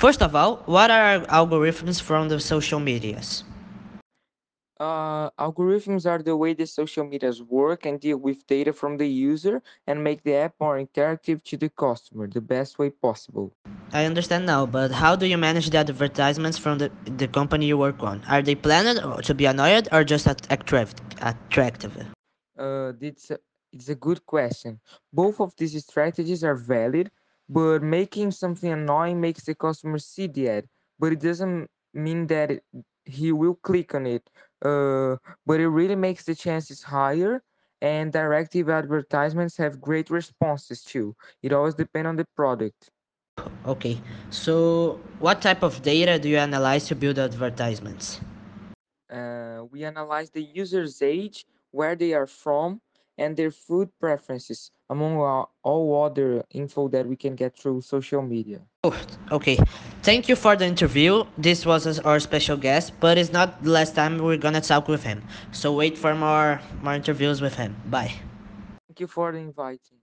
First of all, what are algorithms from the social medias? Uh, algorithms are the way the social medias work and deal with data from the user and make the app more interactive to the customer the best way possible. I understand now, but how do you manage the advertisements from the, the company you work on? Are they planned to be annoyed or just attractive? attractive? Uh, it's a, it's a good question. Both of these strategies are valid, but making something annoying makes the customer see the ad, but it doesn't mean that it, he will click on it. Uh, but it really makes the chances higher. And directive advertisements have great responses too. It always depends on the product. Okay, so what type of data do you analyze to build advertisements? Uh, we analyze the user's age, where they are from, and their food preferences, among all, other info that we can get through social media. Oh, okay. Thank you for the interview. This was our special guest, but it's not the last time we're gonna talk with him. So wait for more more interviews with him. Bye. Thank you for the inviting.